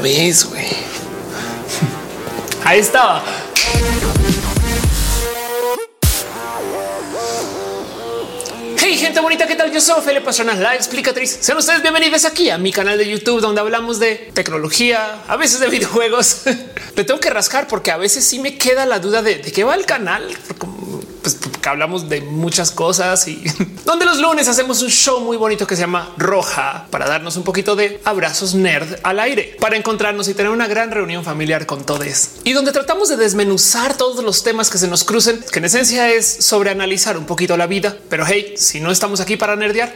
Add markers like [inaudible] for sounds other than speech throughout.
vez, güey. Ahí estaba. Hey, gente bonita, ¿qué tal? Yo soy Ophelia Pastrana, la explicatriz. Sean ustedes bienvenidos aquí a mi canal de YouTube, donde hablamos de tecnología, a veces de [laughs] videojuegos. [laughs] Le tengo que rascar porque a veces sí me queda la duda de, qué va el canal que hablamos de muchas cosas y [laughs] donde los lunes hacemos un show muy bonito que se llama Roja para darnos un poquito de abrazos nerd al aire, para encontrarnos y tener una gran reunión familiar con todos y donde tratamos de desmenuzar todos los temas que se nos crucen, que en esencia es sobre analizar un poquito la vida. Pero hey, si no estamos aquí para nerdear,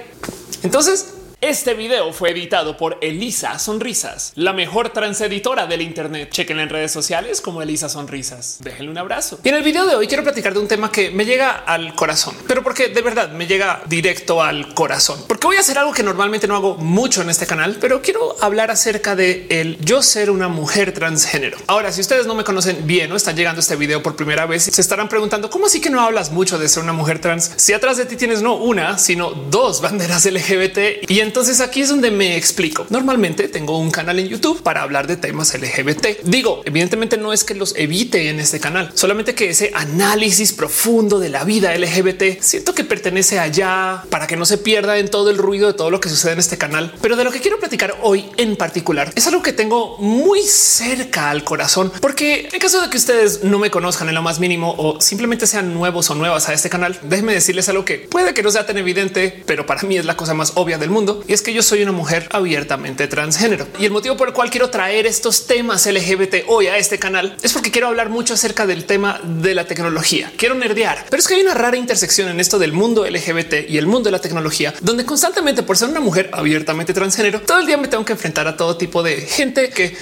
entonces este video fue editado por Elisa Sonrisas, la mejor transeditora del Internet. Chequen en redes sociales como Elisa Sonrisas. Déjenle un abrazo. Y en el video de hoy quiero platicar de un tema que me llega al corazón, pero porque de verdad me llega directo al corazón, porque voy a hacer algo que normalmente no hago mucho en este canal, pero quiero hablar acerca de el yo ser una mujer transgénero. Ahora, si ustedes no me conocen bien o están llegando a este video por primera vez, se estarán preguntando cómo así que no hablas mucho de ser una mujer trans. Si atrás de ti tienes no una, sino dos banderas [laughs] LGBT y en entonces aquí es donde me explico. Normalmente tengo un canal en YouTube para hablar de temas LGBT. Digo, evidentemente no es que los evite en este canal, solamente que ese análisis profundo de la vida LGBT siento que pertenece allá para que no se pierda en todo el ruido de todo lo que sucede en este canal. Pero de lo que quiero platicar hoy en particular es algo que tengo muy cerca al corazón, porque en caso de que ustedes no me conozcan en lo más mínimo o simplemente sean nuevos o nuevas a este canal, déjenme decirles algo que puede que no sea tan evidente, pero para mí es la cosa más obvia del mundo y es que yo soy una mujer abiertamente transgénero. Y el motivo por el cual quiero traer estos temas LGBT hoy a este canal es porque quiero hablar mucho acerca del tema de la tecnología. Quiero nerdear, pero es que hay una rara intersección en esto del mundo LGBT y el mundo de la tecnología, donde constantemente por ser una mujer abiertamente transgénero, todo el día me tengo que enfrentar a todo tipo de gente que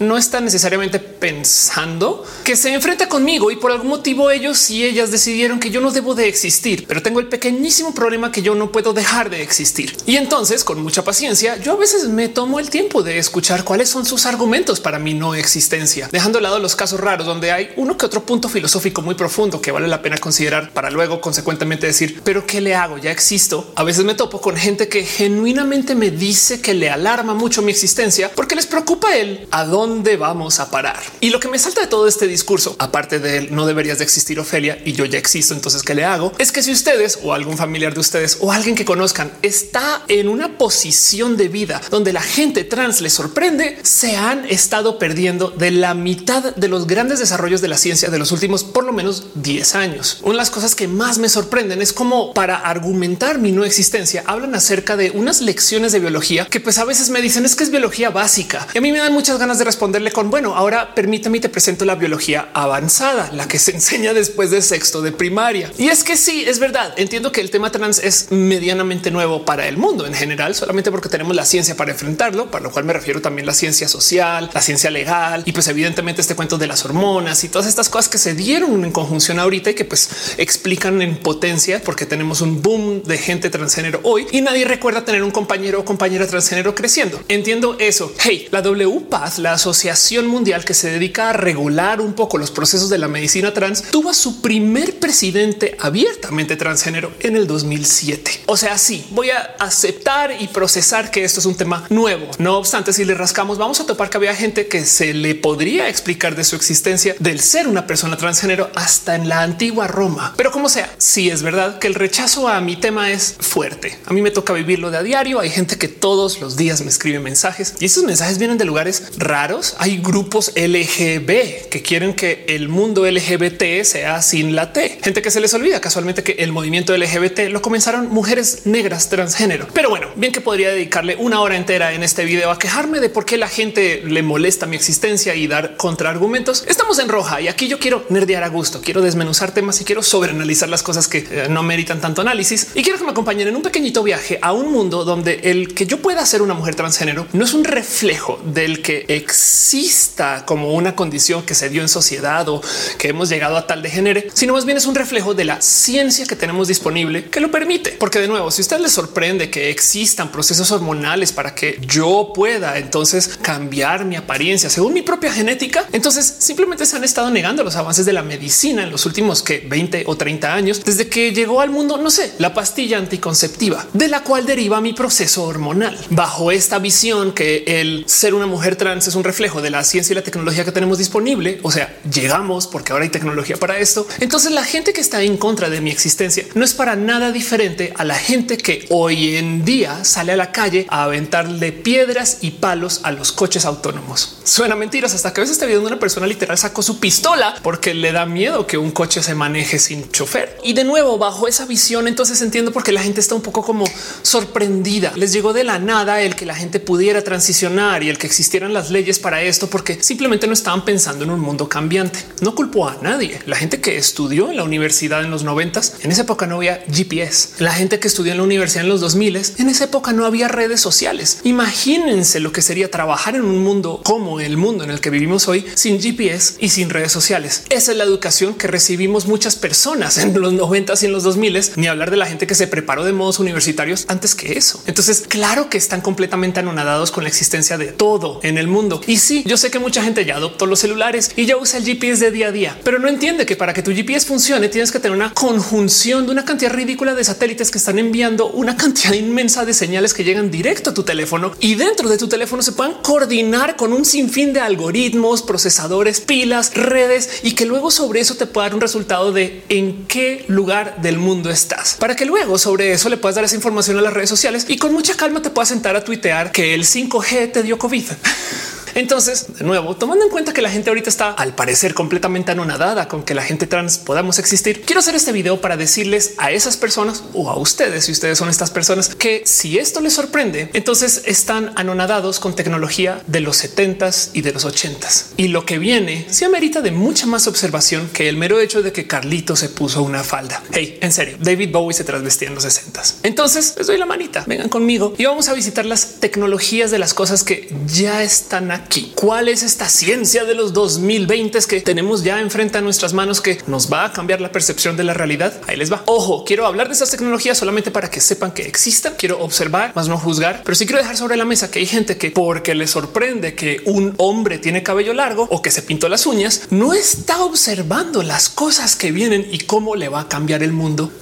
no está necesariamente pensando que se enfrenta conmigo y por algún motivo ellos y ellas decidieron que yo no debo de existir, pero tengo el pequeñísimo problema que yo no puedo dejar de existir. Y entonces con mucha paciencia, yo a veces me tomo el tiempo de escuchar cuáles son sus argumentos para mi no existencia, dejando de lado los casos raros donde hay uno que otro punto filosófico muy profundo que vale la pena considerar para luego consecuentemente decir, pero ¿qué le hago? Ya existo. A veces me topo con gente que genuinamente me dice que le alarma mucho mi existencia porque les preocupa el a dónde vamos a parar. Y lo que me salta de todo este discurso, aparte de no deberías de existir Ofelia y yo ya existo, entonces ¿qué le hago? Es que si ustedes o algún familiar de ustedes o alguien que conozcan está en una posición de vida donde la gente trans les sorprende, se han estado perdiendo de la mitad de los grandes desarrollos de la ciencia de los últimos por lo menos 10 años. Una de las cosas que más me sorprenden es cómo para argumentar mi no existencia hablan acerca de unas lecciones de biología que pues a veces me dicen es que es biología básica y a mí me dan muchas ganas de responderle con bueno, ahora permítame y te presento la biología avanzada, la que se enseña después de sexto de primaria. Y es que sí, es verdad. Entiendo que el tema trans es medianamente nuevo para el mundo en general, solamente porque tenemos la ciencia para enfrentarlo, para lo cual me refiero también la ciencia social, la ciencia legal y pues evidentemente este cuento de las hormonas y todas estas cosas que se dieron en conjunción ahorita y que pues explican en potencia porque tenemos un boom de gente transgénero hoy y nadie recuerda tener un compañero o compañera transgénero creciendo. Entiendo eso. Hey, la WPATH, la Asociación Mundial que se dedica a regular un poco los procesos de la medicina trans, tuvo a su primer presidente abiertamente transgénero en el 2007. O sea, sí, voy a aceptar y procesar que esto es un tema nuevo. No obstante, si le rascamos, vamos a topar que había gente que se le podría explicar de su existencia del ser una persona transgénero hasta en la antigua Roma. Pero como sea, sí es verdad que el rechazo a mi tema es fuerte. A mí me toca vivirlo de a diario. Hay gente que todos los días me escribe mensajes y esos mensajes vienen de lugares raros. Hay grupos LGB que quieren que el mundo LGBT sea sin la T. Gente que se les olvida casualmente que el movimiento LGBT lo comenzaron mujeres negras transgénero. Pero bueno, bien que podría dedicarle una hora entera en este video a quejarme de por qué la gente le molesta mi existencia y dar contraargumentos. Estamos en roja y aquí yo quiero nerdear a gusto, quiero desmenuzar temas y quiero sobreanalizar las cosas que eh, no meritan tanto análisis y quiero que me acompañen en un pequeñito viaje a un mundo donde el que yo pueda ser una mujer transgénero no es un reflejo del que exista como una condición que se dio en sociedad o que hemos llegado a tal de género, sino más bien es un reflejo de la ciencia que tenemos disponible que lo permite. Porque de nuevo, si usted le sorprende que existe existan procesos hormonales para que yo pueda entonces cambiar mi apariencia según mi propia genética, entonces simplemente se han estado negando los avances de la medicina en los últimos que 20 o 30 años desde que llegó al mundo, no sé, la pastilla anticonceptiva de la cual deriva mi proceso hormonal. Bajo esta visión que el ser una mujer trans es un reflejo de la ciencia y la tecnología que tenemos disponible, o sea, llegamos porque ahora hay tecnología para esto. Entonces la gente que está en contra de mi existencia no es para nada diferente a la gente que hoy en día sale a la calle a aventarle piedras y palos a los coches autónomos. Suena mentiras hasta que a veces está viendo una persona literal sacó su pistola porque le da miedo que un coche se maneje sin chofer. Y de nuevo, bajo esa visión, entonces entiendo por qué la gente está un poco como sorprendida. Les llegó de la nada el que la gente pudiera transicionar y el que existieran las leyes para esto, porque simplemente no estaban pensando en un mundo cambiante. No culpo a nadie. La gente que estudió en la universidad en los noventas, en esa época no había GPS. La gente que estudió en la universidad en los 2000 en esa época no había redes sociales. Imagínense lo que sería trabajar en un mundo como el mundo en el que vivimos hoy sin GPS y sin redes sociales. Esa es la educación que recibimos muchas personas en los 90 y en los 2000, ni hablar de la gente que se preparó de modos universitarios antes que eso. Entonces, claro que están completamente anonadados con la existencia de todo en el mundo. Y sí, yo sé que mucha gente ya adoptó los celulares y ya usa el GPS de día a día, pero no entiende que para que tu GPS funcione tienes que tener una conjunción de una cantidad ridícula de satélites que están enviando una cantidad inmensa de señales que llegan directo a tu teléfono y dentro de tu teléfono se puedan coordinar con un sinfín de algoritmos, procesadores, pilas, redes y que luego sobre eso te pueda dar un resultado de en qué lugar del mundo estás para que luego sobre eso le puedas dar esa información a las redes sociales y con mucha calma te puedas sentar a tuitear que el 5G te dio COVID. [laughs] Entonces, de nuevo, tomando en cuenta que la gente ahorita está al parecer completamente anonadada con que la gente trans podamos existir, quiero hacer este video para decirles a esas personas o a ustedes, si ustedes son estas personas, que si esto les sorprende, entonces están anonadados con tecnología de los 70s y de los 80s. Y lo que viene se amerita de mucha más observación que el mero hecho de que Carlito se puso una falda. Hey, en serio, David Bowie se trasvestía en los 60s. Entonces les doy la manita, vengan conmigo y vamos a visitar las tecnologías de las cosas que ya están aquí ¿Cuál es esta ciencia de los 2020 que tenemos ya enfrente a nuestras manos que nos va a cambiar la percepción de la realidad? Ahí les va. Ojo, quiero hablar de esas tecnologías solamente para que sepan que existan. Quiero observar, más no juzgar, pero sí quiero dejar sobre la mesa que hay gente que porque le sorprende que un hombre tiene cabello largo o que se pintó las uñas, no está observando las cosas que vienen y cómo le va a cambiar el mundo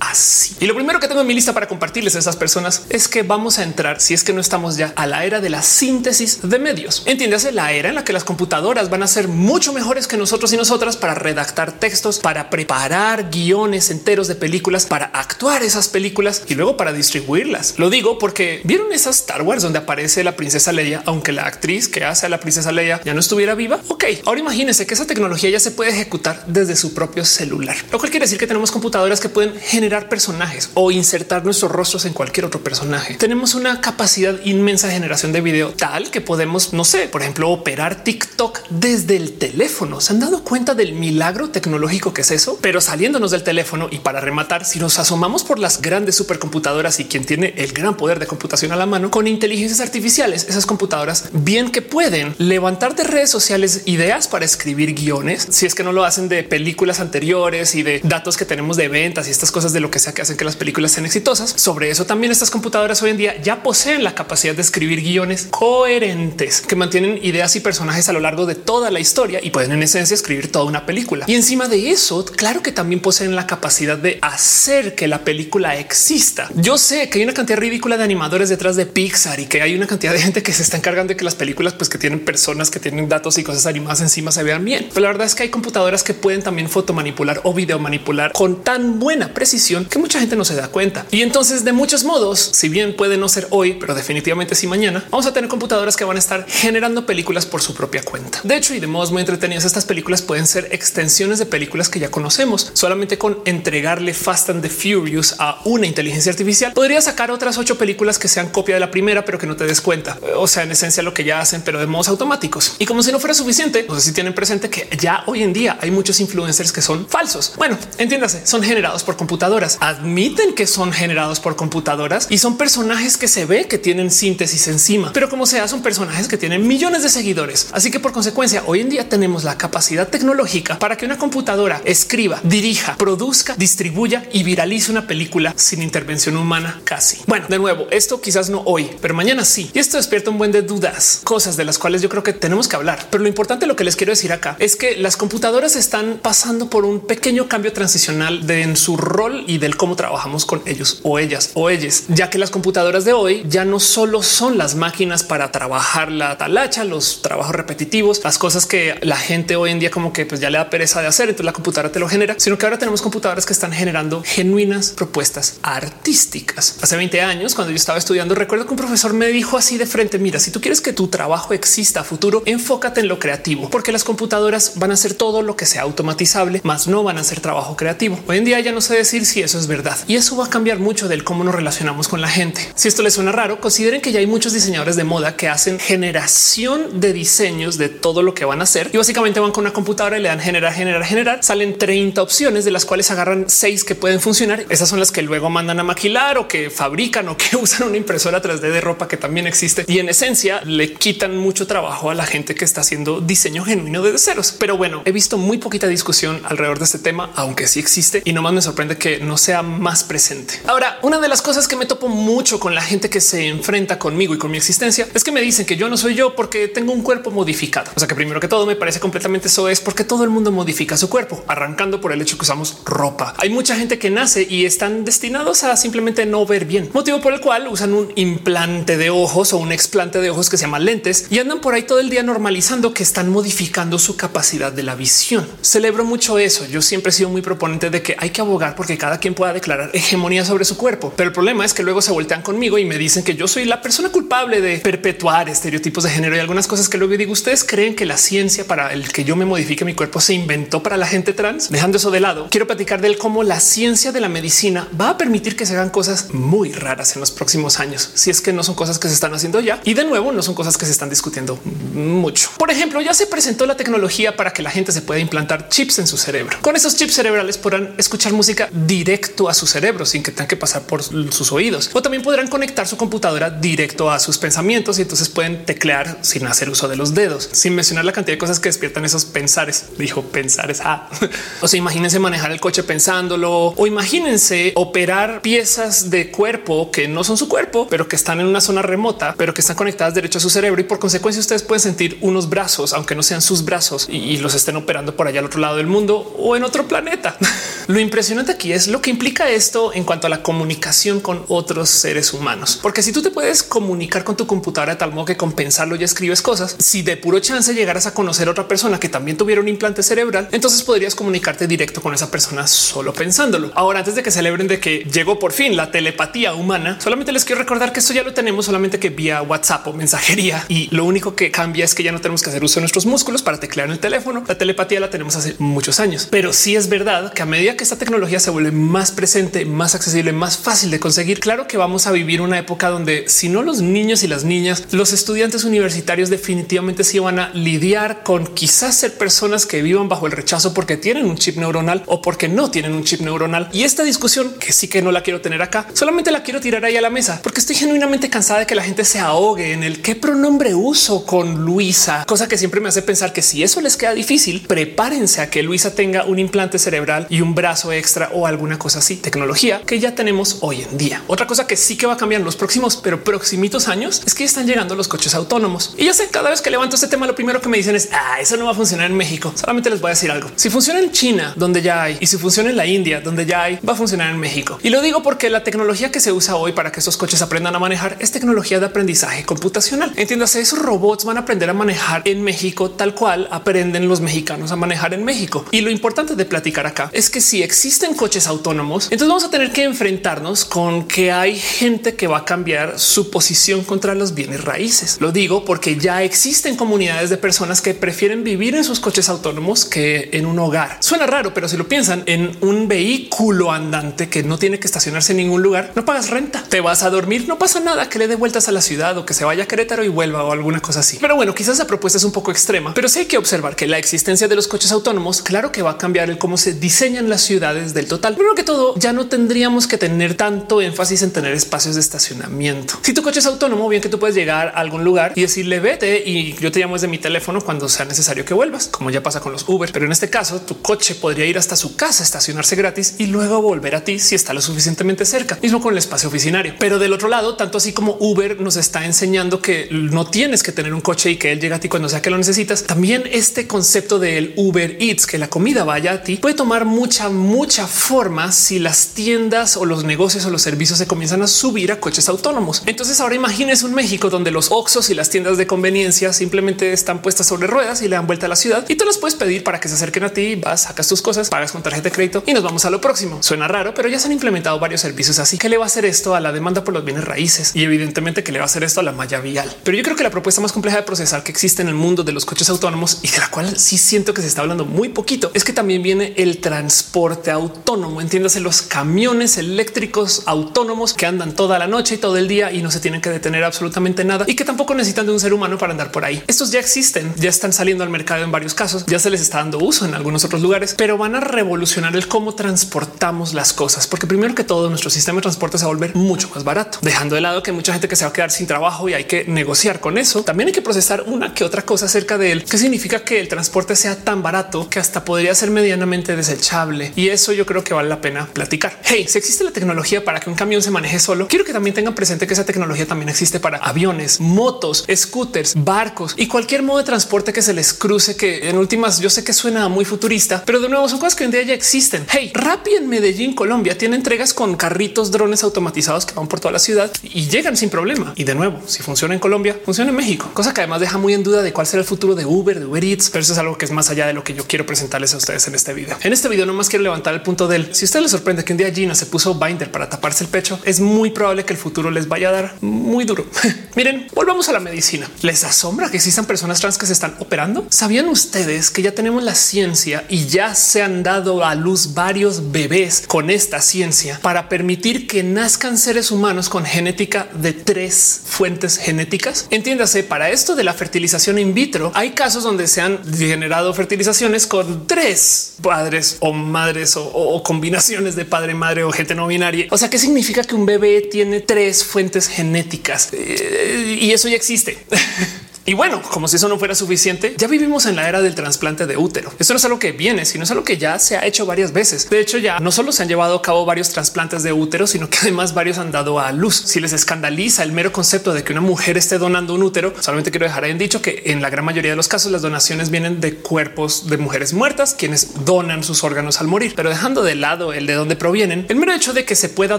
así. Y lo primero que tengo en mi lista para compartirles a esas personas es que vamos a entrar, si es que no estamos ya a la era de la síntesis de medios. Entiéndase la era en la que las computadoras van a ser mucho mejores que nosotros y nosotras para redactar textos, para preparar guiones enteros de películas, para actuar esas películas y luego para distribuirlas. Lo digo porque vieron esas Star Wars donde aparece la princesa Leia, aunque la actriz que hace a la princesa Leia ya no estuviera viva. Ok, ahora imagínense que esa tecnología ya se puede ejecutar desde su propio celular, lo cual quiere decir que tenemos computadoras que pueden generar personajes o insertar nuestros rostros en cualquier otro personaje. Tenemos una capacidad inmensa de generación de video tal que podemos, no sé, por ejemplo, operar TikTok desde el teléfono. ¿Se han dado cuenta del milagro tecnológico que es eso? Pero saliéndonos del teléfono y para rematar, si nos asomamos por las grandes supercomputadoras y quien tiene el gran poder de computación a la mano con inteligencias artificiales, esas computadoras bien que pueden levantar de redes sociales ideas para escribir guiones, si es que no lo hacen de películas anteriores y de datos que tenemos de ventas y estas cosas de lo que sea que hacen que las películas sean exitosas. Sobre eso también estas computadoras hoy en día ya poseen la capacidad de escribir guiones coherentes que mantienen ideas y personajes a lo largo de toda la historia y pueden en esencia escribir toda una película. Y encima de eso, claro que también poseen la capacidad de hacer que la película exista. Yo sé que hay una cantidad ridícula de animadores detrás de Pixar y que hay una cantidad de gente que se está encargando de que las películas pues que tienen personas que tienen datos y cosas animadas encima se vean bien. Pero la verdad es que hay computadoras que pueden también fotomanipular o video manipular con tan buena precisión que mucha gente no se da cuenta. Y entonces de muchos modos, si bien puede no ser hoy, pero definitivamente si mañana vamos a tener computadoras que van a estar generando películas por su propia cuenta. De hecho, y de modos muy entretenidos, estas películas pueden ser extensiones de películas que ya conocemos. Solamente con entregarle Fast and the Furious a una inteligencia artificial, podría sacar otras ocho películas que sean copia de la primera, pero que no te des cuenta. O sea, en esencia lo que ya hacen, pero de modos automáticos. Y como si no fuera suficiente, no sé si tienen presente que ya hoy en día hay muchos influencers que son falsos. Bueno, entiéndase, son generados por computadoras admiten que son generados por computadoras y son personajes que se ve que tienen síntesis encima, pero como sea, son personajes que tienen millones de seguidores. Así que por consecuencia, hoy en día tenemos la capacidad tecnológica para que una computadora escriba, dirija, produzca, distribuya y viralice una película sin intervención humana casi. Bueno, de nuevo, esto quizás no hoy, pero mañana sí. Y esto despierta un buen de dudas, cosas de las cuales yo creo que tenemos que hablar. Pero lo importante, lo que les quiero decir acá es que las computadoras están pasando por un pequeño cambio transicional de en su rol y del cómo trabajamos con ellos o ellas o ellas, ya que las computadoras de hoy ya no solo son las máquinas para trabajar la talacha, los trabajos repetitivos, las cosas que la gente hoy en día como que pues ya le da pereza de hacer, entonces la computadora te lo genera, sino que ahora tenemos computadoras que están generando genuinas propuestas artísticas. Hace 20 años, cuando yo estaba estudiando, recuerdo que un profesor me dijo así de frente, mira, si tú quieres que tu trabajo exista a futuro, enfócate en lo creativo, porque las computadoras van a hacer todo lo que sea automatizable, más no van a hacer trabajo creativo. Hoy en día ya no sé decir si eso es verdad y eso va a cambiar mucho del cómo nos relacionamos con la gente. Si esto les suena raro, consideren que ya hay muchos diseñadores de moda que hacen generación de diseños de todo lo que van a hacer y básicamente van con una computadora y le dan generar, generar, generar. Salen 30 opciones de las cuales agarran seis que pueden funcionar. Esas son las que luego mandan a maquilar o que fabrican o que [laughs] usan una impresora 3D de ropa que también existe y en esencia le quitan mucho trabajo a la gente que está haciendo diseño genuino desde ceros. Pero bueno, he visto muy poquita discusión alrededor de este tema, aunque sí existe y nomás me sorprende que no sea más presente. Ahora, una de las cosas que me topo mucho con la gente que se enfrenta conmigo y con mi existencia es que me dicen que yo no soy yo porque tengo un cuerpo modificado. O sea que primero que todo me parece completamente eso es porque todo el mundo modifica su cuerpo, arrancando por el hecho que usamos ropa. Hay mucha gente que nace y están destinados a simplemente no ver bien, motivo por el cual usan un implante de ojos o un explante de ojos que se llama lentes y andan por ahí todo el día normalizando que están modificando su capacidad de la visión. Celebro mucho eso. Yo siempre he sido muy proponente de que hay que abogar porque cada quien pueda declarar hegemonía sobre su cuerpo. Pero el problema es que luego se voltean conmigo y me dicen que yo soy la persona culpable de perpetuar estereotipos de género y algunas cosas que luego digo. Ustedes creen que la ciencia para el que yo me modifique mi cuerpo se inventó para la gente trans? Dejando eso de lado, quiero platicar del cómo la ciencia de la medicina va a permitir que se hagan cosas muy raras en los próximos años. Si es que no son cosas que se están haciendo ya y de nuevo no son cosas que se están discutiendo mucho. Por ejemplo, ya se presentó la tecnología para que la gente se pueda implantar chips en su cerebro. Con esos chips cerebrales podrán escuchar música directo a su cerebro sin que tengan que pasar por sus oídos o también podrán conectar su computadora directo a sus pensamientos y entonces pueden teclear sin hacer uso de los dedos, sin mencionar la cantidad de cosas que despiertan esos pensares. Dijo pensares. Ah. [laughs] o sea, imagínense manejar el coche pensándolo o imagínense operar piezas de cuerpo que no son su cuerpo, pero que están en una zona remota, pero que están conectadas derecho a su cerebro y por consecuencia ustedes pueden sentir unos brazos, aunque no sean sus brazos y, los estén operando por allá al otro lado del mundo o en otro planeta. [laughs] lo impresionante aquí es lo que implica esto en cuanto a la comunicación con otros seres humanos, porque si tú te puedes comunicar con tu computadora de tal modo que compensarlo y escribes cosas, si de puro chance llegaras a conocer a otra persona que también tuviera un implante cerebral, entonces podrías comunicarte directo con esa persona solo pensándolo. Ahora, antes de que celebren de que llegó por fin la telepatía humana, solamente les quiero recordar que esto ya lo tenemos solamente que vía WhatsApp o mensajería y lo único que cambia es que ya no tenemos que hacer uso de nuestros músculos para teclear en el teléfono. La telepatía la tenemos hace muchos años, pero sí es verdad que a medida que esta tecnología se vuelve más presente, más accesible, más fácil de conseguir, claro que vamos a vivir una época donde si no los niños y las niñas, los estudiantes universitarios definitivamente sí van a lidiar con quizás ser personas que vivan bajo el rechazo porque tienen un chip neuronal o porque no tienen un chip neuronal. Y esta discusión que sí que no la quiero tener acá, solamente la quiero tirar ahí a la mesa porque estoy genuinamente cansada de que la gente se ahogue en el qué pronombre uso con Luisa, cosa que siempre me hace pensar que si eso les queda difícil, prepárense a que Luisa tenga un implante cerebral y un brazo extra o alguna cosa así, tecnología que ya tenemos hoy en día. Otra cosa que sí que va a cambiar en los próximos, pero próximos años es que están llegando los coches autónomos. Y ya sé, cada vez que levanto este tema, lo primero que me dicen es ah, eso no va a funcionar en México. Solamente les voy a decir algo. Si funciona en China, donde ya hay, y si funciona en la India, donde ya hay, va a funcionar en México. Y lo digo porque la tecnología que se usa hoy para que esos coches aprendan a manejar es tecnología de aprendizaje computacional. Entiéndase, esos robots van a aprender a manejar en México tal cual aprenden los mexicanos a manejar en México. Y lo importante de platicar acá es que si existen coches autónomos, entonces vamos a tener que enfrentarnos con que hay gente que va a cambiar su posición contra los bienes raíces. Lo digo porque ya existen comunidades de personas que prefieren vivir en sus coches autónomos que en un hogar. Suena raro, pero si lo piensan en un vehículo andante que no tiene que estacionarse en ningún lugar, no pagas renta, te vas a dormir, no pasa nada que le dé vueltas a la ciudad o que se vaya a Querétaro y vuelva o alguna cosa así. Pero bueno, quizás la propuesta es un poco extrema, pero sí hay que observar que la existencia de los coches autónomos, claro que va a cambiar el cómo se diseñan las ciudades del total. Pero que todo, ya no tendríamos que tener tanto énfasis en tener espacios de estacionamiento. Si tu coche es autónomo, bien que tú puedes llegar a algún lugar y decirle vete y yo te llamo desde mi teléfono cuando sea necesario que vuelvas, como ya pasa con los Uber. Pero en este caso, tu coche podría ir hasta su casa, estacionarse gratis y luego volver a ti si está lo suficientemente cerca, mismo con el espacio oficinario. Pero del otro lado, tanto así como Uber nos está enseñando que no tienes que tener un coche y que él llega a ti cuando sea que lo necesitas. También este concepto del Uber Eats, que la comida vaya a ti, puede tomar mucha, mucha forma si las tiendas o los negocios o los servicios se comienzan a subir a coches autónomos. Entonces ahora imagínese un México donde los Oxos y las tiendas de conveniencia simplemente están puestas sobre ruedas y le dan vuelta a la ciudad y tú las puedes pedir para que se acerquen a ti, vas, sacas tus cosas, pagas con tarjeta de crédito y nos vamos a lo próximo. Suena raro, pero ya se han implementado varios servicios así que le va a hacer esto a la demanda por los bienes raíces y evidentemente que le va a hacer esto a la malla vial. Pero yo creo que la propuesta más compleja de procesar que existe en el mundo de los coches autónomos y de la cual sí siento que se está hablando muy poquito es que también viene el transporte autónomo. Entiéndase los camiones eléctricos autónomos que andan toda la noche y todo el día y no se tienen que detener absolutamente nada y que tampoco necesitan de un ser humano para andar por ahí. Estos ya existen, ya están saliendo al mercado en varios casos, ya se les está dando uso en algunos otros lugares, pero van a revolucionar el cómo transportamos las cosas, porque primero que todo nuestro sistema de transporte se va a volver mucho más barato, dejando de lado que mucha gente que se va a quedar sin trabajo y hay que negociar con eso. También hay que procesar una que otra cosa acerca de él, que significa que el transporte sea tan barato que hasta podría ser medianamente desechable. Y eso yo creo que vale la pena platicar. Hey, si existe la tecnología para que un camión se maneje solo, quiero que también tengan presente que esa tecnología también existe para aviones, motos, scooters, barcos y cualquier modo de transporte que se les cruce, que en últimas yo sé que suena muy futurista, pero de nuevo son cosas que hoy en día ya existen. Hey, Rappi en Medellín, Colombia, tiene entregas con carritos, drones automatizados que van por toda la ciudad y llegan sin problema. Y de nuevo, si funciona en Colombia, funciona en México, cosa que además deja muy en duda de cuál será el futuro de Uber, de Uber Eats, pero eso es algo que es más allá de lo que yo quiero presentarles a ustedes en este video. En este video no más quiero levantar el punto del si usted le sorprende que un día Gina se puso binder para taparse el pecho, es muy probable que el futuro les vaya a dar muy duro. [laughs] Miren, volvamos a la medicina. ¿Les asombra que existan personas trans que se están operando? ¿Sabían ustedes que ya tenemos la ciencia y ya se han dado a luz varios bebés con esta ciencia para permitir que nazcan seres humanos con genética de tres fuentes genéticas? Entiéndase, para esto de la fertilización in vitro, hay casos donde se han generado fertilizaciones con tres padres o madres o, o de padre, madre o gente no binaria. O sea, ¿qué significa que un bebé tiene tres fuentes genéticas? Eh, y eso ya existe. [laughs] Y bueno, como si eso no fuera suficiente, ya vivimos en la era del trasplante de útero. Esto no es algo que viene, sino es algo que ya se ha hecho varias veces. De hecho, ya no solo se han llevado a cabo varios trasplantes de útero, sino que además varios han dado a luz. Si les escandaliza el mero concepto de que una mujer esté donando un útero, solamente quiero dejar en dicho que en la gran mayoría de los casos las donaciones vienen de cuerpos de mujeres muertas, quienes donan sus órganos al morir. Pero dejando de lado el de dónde provienen, el mero hecho de que se pueda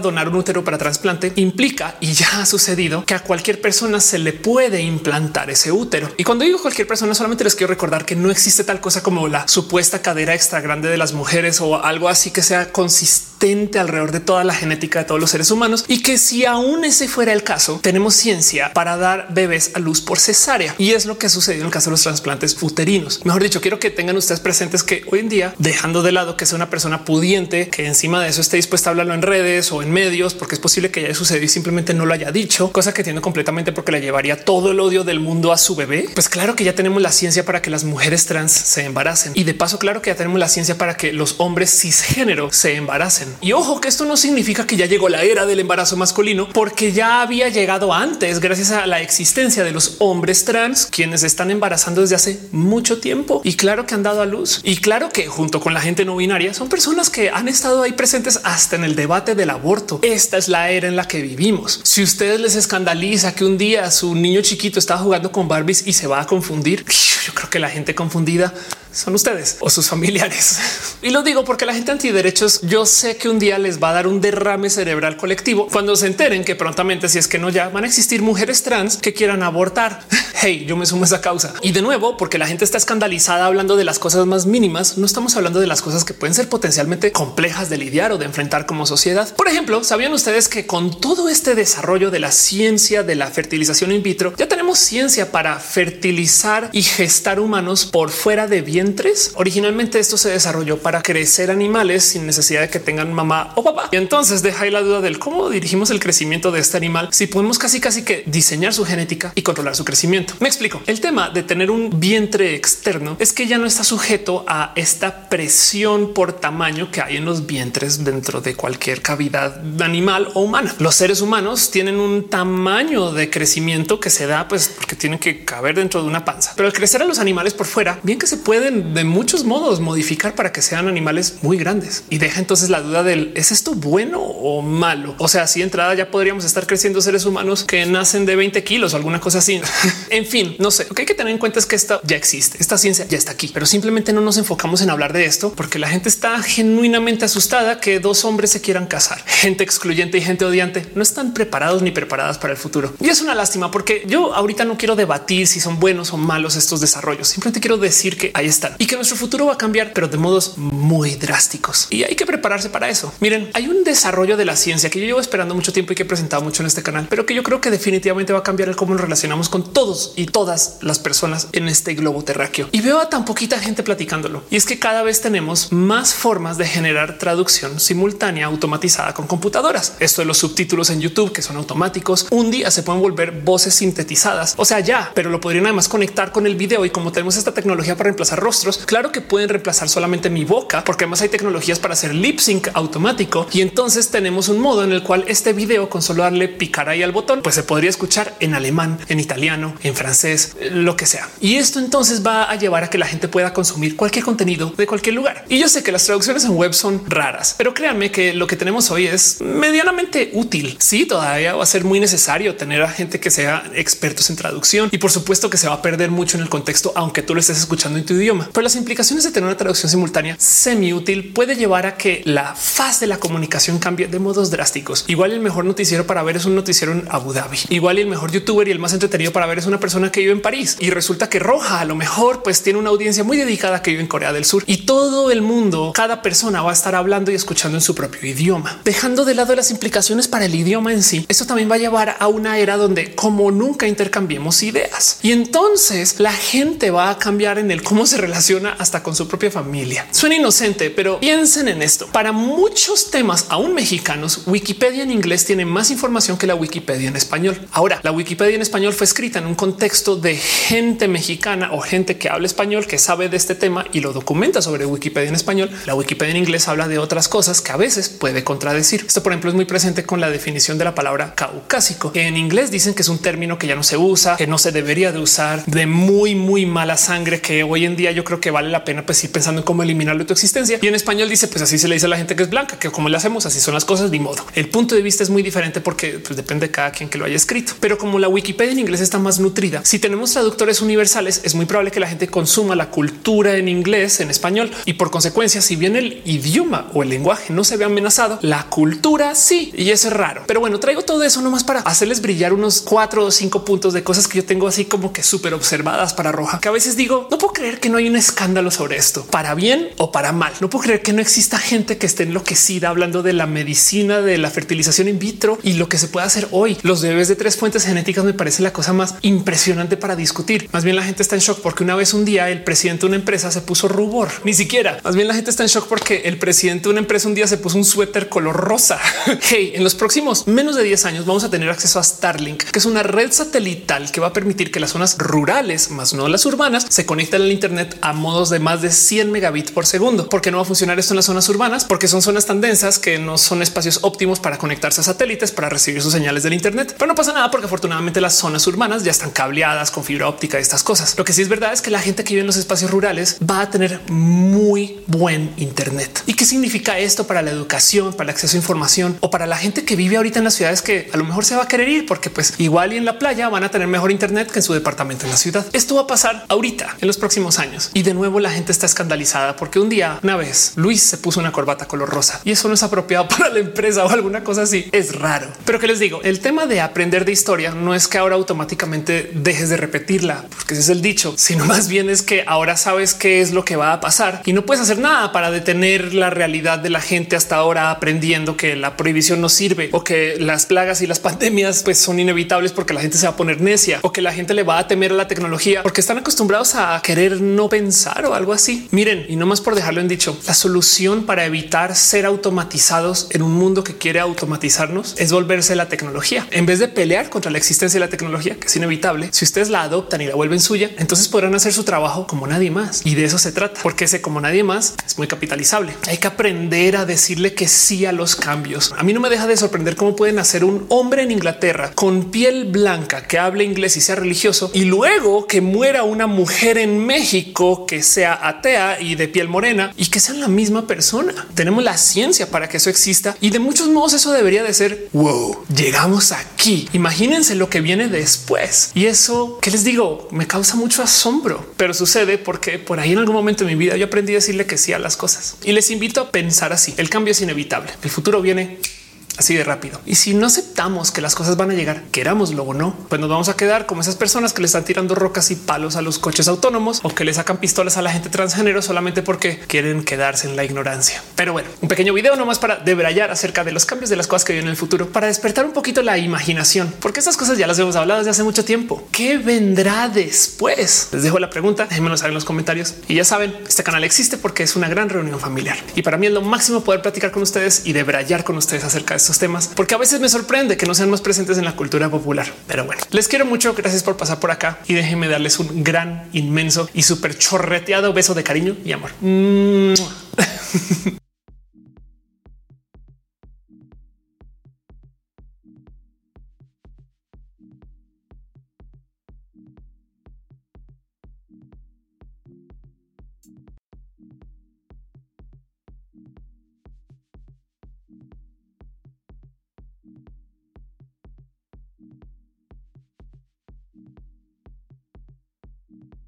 donar un útero para trasplante implica y ya ha sucedido que a cualquier persona se le puede implantar ese útero. Y cuando digo cualquier persona, solamente les quiero recordar que no existe tal cosa como la supuesta cadera extra grande de las mujeres o algo así que sea consistente alrededor de toda la genética de todos los seres humanos y que si aún ese fuera el caso, tenemos ciencia para dar bebés a luz por cesárea. Y es lo que ha sucedido en el caso de los trasplantes uterinos. Mejor dicho, quiero que tengan ustedes presentes que hoy en día, dejando de lado que sea una persona pudiente, que encima de eso esté dispuesta a hablarlo en redes o en medios, porque es posible que haya sucedido y simplemente no lo haya dicho, cosa que entiendo completamente porque le llevaría todo el odio del mundo a su bebé pues claro que ya tenemos la ciencia para que las mujeres trans se embaracen y de paso, claro que ya tenemos la ciencia para que los hombres cisgénero se embaracen. Y ojo que esto no significa que ya llegó la era del embarazo masculino, porque ya había llegado antes gracias a la existencia de los hombres trans quienes están embarazando desde hace mucho tiempo y claro que han dado a luz y claro que junto con la gente no binaria son personas que han estado ahí presentes hasta en el debate del aborto. Esta es la era en la que vivimos. Si ustedes les escandaliza que un día su niño chiquito estaba jugando con Y se va a confundir. [laughs] Yo creo que la gente confundida son ustedes o sus familiares. [laughs] Y lo digo porque la gente antiderechos, yo sé que un día les va a dar un derrame cerebral colectivo cuando se enteren que prontamente, si es que no ya van a existir mujeres trans que quieran abortar. [laughs] Hey, yo me sumo a esa causa. Y de nuevo, porque la gente está escandalizada hablando de las cosas más mínimas, no estamos hablando de las cosas que pueden ser potencialmente complejas de lidiar o de enfrentar como sociedad. Por ejemplo, ¿sabían ustedes que con todo este desarrollo de la ciencia de la fertilización in vitro, ya tenemos ciencia para fertilizar y gestar humanos por fuera de vientres? Originalmente esto se desarrolló para crecer animales sin necesidad de que tengan mamá o papá. Y entonces deja ahí la duda del cómo dirigimos el crecimiento de este animal si podemos casi casi que diseñar su genética y controlar su crecimiento. Me explico. El tema de tener un vientre externo es que ya no está sujeto a esta presión por tamaño que hay en los vientres dentro de cualquier cavidad animal o humana. Los seres humanos tienen un tamaño de crecimiento que se da pues porque tienen que caber dentro de una panza. Pero al crecer a los animales por fuera, bien que se pueden de muchos modos modificar para que sean animales muy grandes y deja entonces la duda del es esto bueno o malo. O sea, si entrada ya podríamos estar creciendo seres humanos que nacen de 20 kilos o alguna cosa así. [laughs] en fin, no sé. Lo que hay que tener en cuenta es que esto ya existe. Esta ciencia ya está aquí, pero simplemente no nos enfocamos en hablar de esto porque la gente está genuinamente asustada que dos hombres se quieran casar. Gente excluyente y gente odiante no están preparados ni preparadas para el futuro. Y es una lástima porque yo ahorita no quiero debatir si son buenos o malos estos desarrollos. Simplemente quiero decir que ahí están y que nuestro futuro va a cambiar, pero de modos muy drásticos y hay que prepararse para eso. Miren, hay un desarrollo de la ciencia que yo llevo esperando mucho tiempo y que he presentado mucho en este canal, pero que yo creo que definitivamente va a cambiar el cómo nos relacionamos con todos y todas las personas en este globo terráqueo. Y veo a tan poquita gente platicándolo. Y es que cada vez tenemos más formas de generar traducción simultánea automatizada con computadoras. Esto de los subtítulos en YouTube que son automáticos, un día se pueden volver voces sintetizadas. O sea, ya, pero lo podrían además conectar con el video y como tenemos esta tecnología para reemplazar rostros, claro que pueden reemplazar solamente mi boca, porque además hay tecnologías para hacer lip sync automático y entonces tenemos un modo en el cual este video con solo darle picar ahí al botón, pues se podría escuchar en alemán, en italiano, en francés, lo que sea. Y esto entonces va a llevar a que la gente pueda consumir cualquier contenido de cualquier lugar. Y yo sé que las traducciones en web son raras, pero créanme que lo que tenemos hoy es medianamente útil. Sí, todavía va a ser muy necesario tener a gente que sea expertos en traducción y por supuesto que se va a perder mucho en el contexto, aunque tú lo estés escuchando en tu idioma. Pero las implicaciones de tener una traducción simultánea semi útil puede llevar a que la faz de la comunicación cambie de modos drásticos. Igual el mejor noticiero para ver es un noticiero en Abu Dhabi. Igual el mejor youtuber y el más entretenido para ver es una persona que vive en París y resulta que Roja a lo mejor pues tiene una audiencia muy dedicada que vive en Corea del Sur y todo el mundo, cada persona va a estar hablando y escuchando en su propio idioma, dejando de lado las implicaciones para el idioma en sí. Esto también va a llevar a una era donde como nunca intercambiemos ideas y entonces la gente va a cambiar en el cómo se relaciona hasta con su propia familia. Suena inocente, pero piensen en esto. Para muchos temas aún mexicanos, Wikipedia en inglés tiene más información que la Wikipedia en español. Ahora, la Wikipedia en español fue escrita en un contexto de gente mexicana o gente que habla español, que sabe de este tema y lo documenta sobre Wikipedia en español. La Wikipedia en inglés habla de otras cosas que a veces puede contradecir. Esto, por ejemplo, es muy presente con la definición de la palabra caucásico. En inglés dicen que es un término que ya no se usa, que no se debería de usar, de muy, muy mala sangre, que hoy en día yo creo que vale la pena pues ir pensando en cómo eliminarlo de tu existencia. Y en español dice, pues así se le dice a la gente que es blanca, que como le hacemos, así son las cosas, ni modo. El punto de vista es muy diferente porque pues, depende de cada quien que lo haya escrito. Pero como la Wikipedia en inglés está más nutrida, si tenemos traductores universales, es muy probable que la gente consuma la cultura en inglés, en español, y por consecuencia, si bien el idioma o el lenguaje no se ve amenazado, la cultura sí, y eso es raro. Pero bueno, traigo todo eso nomás para hacerles brillar unos cuatro o cinco puntos de cosas que yo tengo así como que súper observadas para roja, que a veces digo, no puedo creer que no hay un escándalo sobre esto, para bien o para mal. No puedo creer que no exista gente que esté enloquecida hablando de la medicina, de la fertilización in vitro y lo que se puede hacer hoy. Los bebés de tres fuentes genéticas me parece la cosa más impresionante para discutir. Más bien la gente está en shock porque una vez un día el presidente de una empresa se puso rubor. Ni siquiera. Más bien la gente está en shock porque el presidente de una empresa un día se puso un suéter color rosa. [laughs] hey, en los próximos menos de 10 años vamos a tener acceso a Starlink, que es una red satelital que va a permitir que las zonas rurales, más no las urbanas, se conecten al Internet a modos de más de 100 megabits por segundo. ¿Por qué no va a funcionar esto en las zonas urbanas? Porque son zonas tan densas que no son espacios óptimos para conectarse a satélites para recibir sus señales del Internet. Pero no pasa nada porque afortunadamente las zonas urbanas ya están cableadas con fibra óptica y estas cosas. Lo que sí es verdad es que la gente que vive en los espacios rurales va a tener muy buen Internet. ¿Y qué significa esto para la educación, para el acceso a información o para la gente que vive ahorita en las ciudades que a lo mejor se va a querer ir porque pues igual y en la playa van a tener mejor Internet que en su departamento en la ciudad? Esto va a pasar ahorita en los próximos años. Y de nuevo la gente está escandalizada porque un día, una vez, Luis se puso una corbata color rosa y eso no es apropiado [laughs] para la empresa o alguna cosa así. Es raro. Pero que les digo, el tema de aprender de historia no es que ahora automáticamente dejes de repetirla, porque ese es el dicho, sino [laughs] más bien es que ahora sabes qué es lo que va a pasar y no puedes hacer nada para detener la realidad de la gente hasta ahora aprendiendo que la prohibición no sirve o que las plagas y las [laughs] pandemias pues son inevitables porque la gente se va a poner necia o que la gente le va a temer a la tecnología porque están acostumbrados a querer no pensar o algo así. Miren, y no más por dejarlo en dicho, la solución para evitar ser automatizados en un mundo que quiere automatizarnos es volverse la tecnología en vez de pelear contra la existencia de la tecnología, que es inevitable, si ustedes la adoptan y la vuelven suya, entonces podrán hacer su trabajo como nadie más. Y de eso se trata, porque ese como nadie más es muy capitalizable. Hay que aprender a decirle que sí a los cambios. A mí no me deja de sorprender cómo pueden hacer un hombre en Inglaterra con piel blanca que hable inglés y sea religioso y luego que muera una mujer en México que sea atea y de piel morena y que sean la misma persona. Tenemos la ciencia para que eso exista y de muchos modos eso debería de ser wow. Llegamos aquí. Imagínense lo que viene después y eso que les digo me causa mucho asombro, pero sucede porque por ahí en algún momento de mi vida yo aprendí a decirle que sí a las cosas y les invito a pensar así. El cambio es inevitable. El futuro viene así de rápido. Y si no aceptamos que las cosas van a llegar, querámoslo o no, pues nos vamos a quedar como esas personas que le están tirando rocas y palos a los coches autónomos o que le sacan pistolas a la gente transgénero solamente porque quieren quedarse en la ignorancia. Pero bueno, un pequeño video nomás para debrayar acerca de los cambios de las cosas que vienen en el futuro, para despertar un poquito la imaginación, porque estas cosas ya las hemos hablado desde hace mucho tiempo. ¿Qué vendrá después? Les dejo la pregunta, déjenmelo saber en los comentarios. Y ya saben, este canal existe porque es una gran reunión familiar. Y para mí es lo máximo poder platicar con ustedes y debrayar con ustedes acerca de temas, porque a veces me sorprende que no sean más presentes en la cultura popular. Pero bueno, les quiero mucho. Gracias por pasar por acá y déjenme darles un gran, inmenso y súper chorreteado beso de cariño y amor. [laughs]